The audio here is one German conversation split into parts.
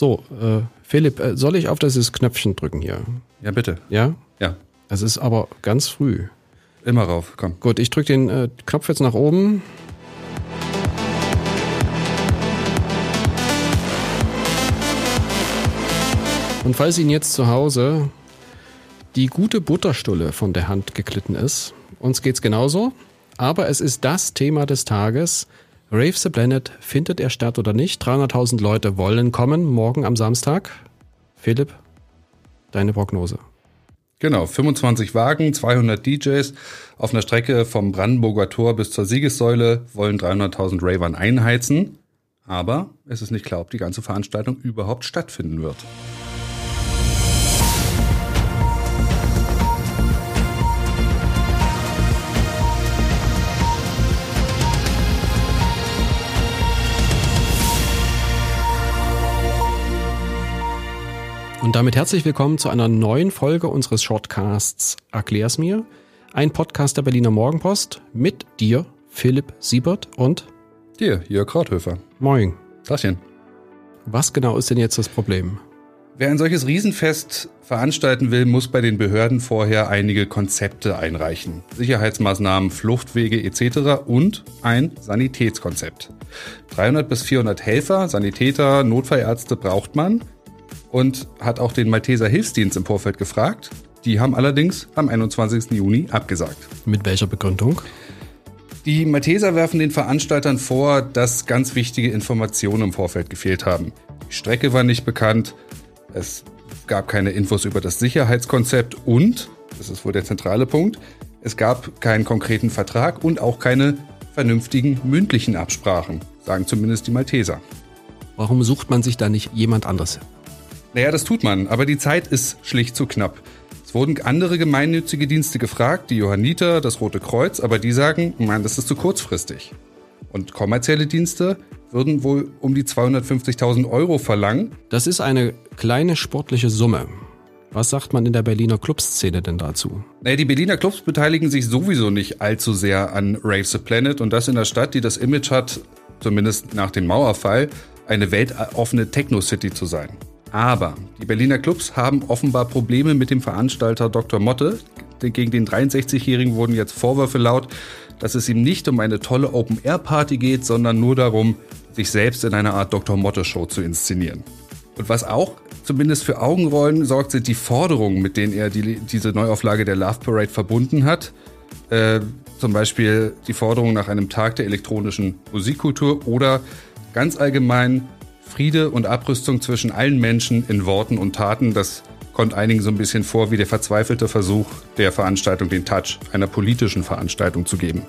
So, äh, Philipp, äh, soll ich auf dieses Knöpfchen drücken hier? Ja, bitte. Ja? Ja. Es ist aber ganz früh. Immer rauf, komm. Gut, ich drücke den äh, Knopf jetzt nach oben. Und falls Ihnen jetzt zu Hause die gute Butterstulle von der Hand geglitten ist, uns geht's genauso, aber es ist das Thema des Tages. Rave the Planet, findet er statt oder nicht? 300.000 Leute wollen kommen morgen am Samstag. Philipp, deine Prognose. Genau, 25 Wagen, 200 DJs auf einer Strecke vom Brandenburger Tor bis zur Siegessäule wollen 300.000 Ravern einheizen. Aber es ist nicht klar, ob die ganze Veranstaltung überhaupt stattfinden wird. Damit herzlich willkommen zu einer neuen Folge unseres Shortcasts Erklär's mir. Ein Podcast der Berliner Morgenpost mit dir, Philipp Siebert und Dir, Jörg Krauthöfer. Moin. Tachchen. Was genau ist denn jetzt das Problem? Wer ein solches Riesenfest veranstalten will, muss bei den Behörden vorher einige Konzepte einreichen. Sicherheitsmaßnahmen, Fluchtwege etc. und ein Sanitätskonzept. 300 bis 400 Helfer, Sanitäter, Notfallärzte braucht man und hat auch den Malteser Hilfsdienst im Vorfeld gefragt. Die haben allerdings am 21. Juni abgesagt. Mit welcher Begründung? Die Malteser werfen den Veranstaltern vor, dass ganz wichtige Informationen im Vorfeld gefehlt haben. Die Strecke war nicht bekannt, es gab keine Infos über das Sicherheitskonzept und, das ist wohl der zentrale Punkt, es gab keinen konkreten Vertrag und auch keine vernünftigen mündlichen Absprachen, sagen zumindest die Malteser. Warum sucht man sich da nicht jemand anderes? Naja, das tut man, aber die Zeit ist schlicht zu knapp. Es wurden andere gemeinnützige Dienste gefragt, die Johanniter, das Rote Kreuz, aber die sagen, nein, das ist zu kurzfristig. Und kommerzielle Dienste würden wohl um die 250.000 Euro verlangen. Das ist eine kleine sportliche Summe. Was sagt man in der Berliner Clubszene denn dazu? Naja, die Berliner Clubs beteiligen sich sowieso nicht allzu sehr an Rave the Planet und das in der Stadt, die das Image hat, zumindest nach dem Mauerfall, eine weltoffene Techno-City zu sein. Aber die Berliner Clubs haben offenbar Probleme mit dem Veranstalter Dr. Motte. Gegen den 63-Jährigen wurden jetzt Vorwürfe laut, dass es ihm nicht um eine tolle Open-Air-Party geht, sondern nur darum, sich selbst in einer Art Dr. Motte-Show zu inszenieren. Und was auch zumindest für Augenrollen sorgt, sind die Forderungen, mit denen er die, diese Neuauflage der Love Parade verbunden hat. Äh, zum Beispiel die Forderung nach einem Tag der elektronischen Musikkultur oder ganz allgemein Friede und Abrüstung zwischen allen Menschen in Worten und Taten. Das kommt einigen so ein bisschen vor wie der verzweifelte Versuch der Veranstaltung, den Touch einer politischen Veranstaltung zu geben.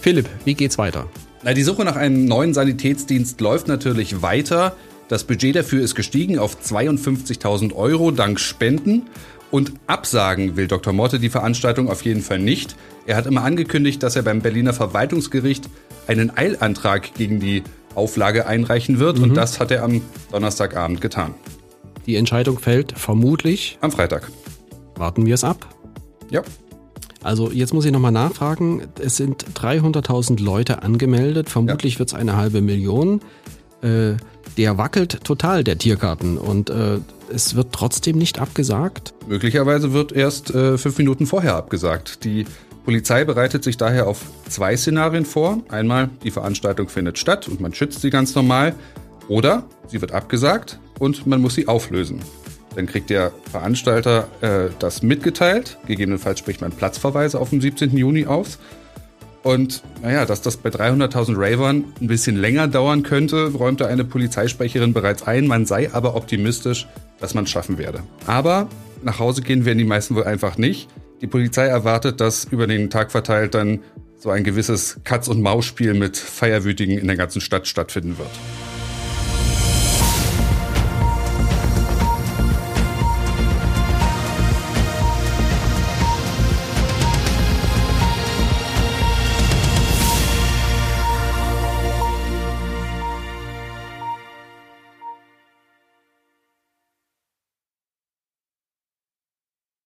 Philipp, wie geht's weiter? Na, die Suche nach einem neuen Sanitätsdienst läuft natürlich weiter. Das Budget dafür ist gestiegen auf 52.000 Euro dank Spenden. Und absagen will Dr. Motte die Veranstaltung auf jeden Fall nicht. Er hat immer angekündigt, dass er beim Berliner Verwaltungsgericht einen Eilantrag gegen die Auflage einreichen wird. Mhm. Und das hat er am Donnerstagabend getan. Die Entscheidung fällt vermutlich am Freitag. Warten wir es ab. Ja. Also jetzt muss ich nochmal nachfragen. Es sind 300.000 Leute angemeldet. Vermutlich ja. wird es eine halbe Million. Äh, der wackelt total, der Tiergarten. Und äh, es wird trotzdem nicht abgesagt. Möglicherweise wird erst äh, fünf Minuten vorher abgesagt. Die Polizei bereitet sich daher auf zwei Szenarien vor. Einmal, die Veranstaltung findet statt und man schützt sie ganz normal. Oder sie wird abgesagt und man muss sie auflösen. Dann kriegt der Veranstalter äh, das mitgeteilt. Gegebenenfalls spricht man Platzverweise auf dem 17. Juni aus. Und naja, dass das bei 300.000 Ravern ein bisschen länger dauern könnte, räumte eine Polizeisprecherin bereits ein. Man sei aber optimistisch, dass man es schaffen werde. Aber nach Hause gehen werden die meisten wohl einfach nicht. Die Polizei erwartet, dass über den Tag verteilt dann so ein gewisses Katz- und Maus-Spiel mit Feierwütigen in der ganzen Stadt stattfinden wird.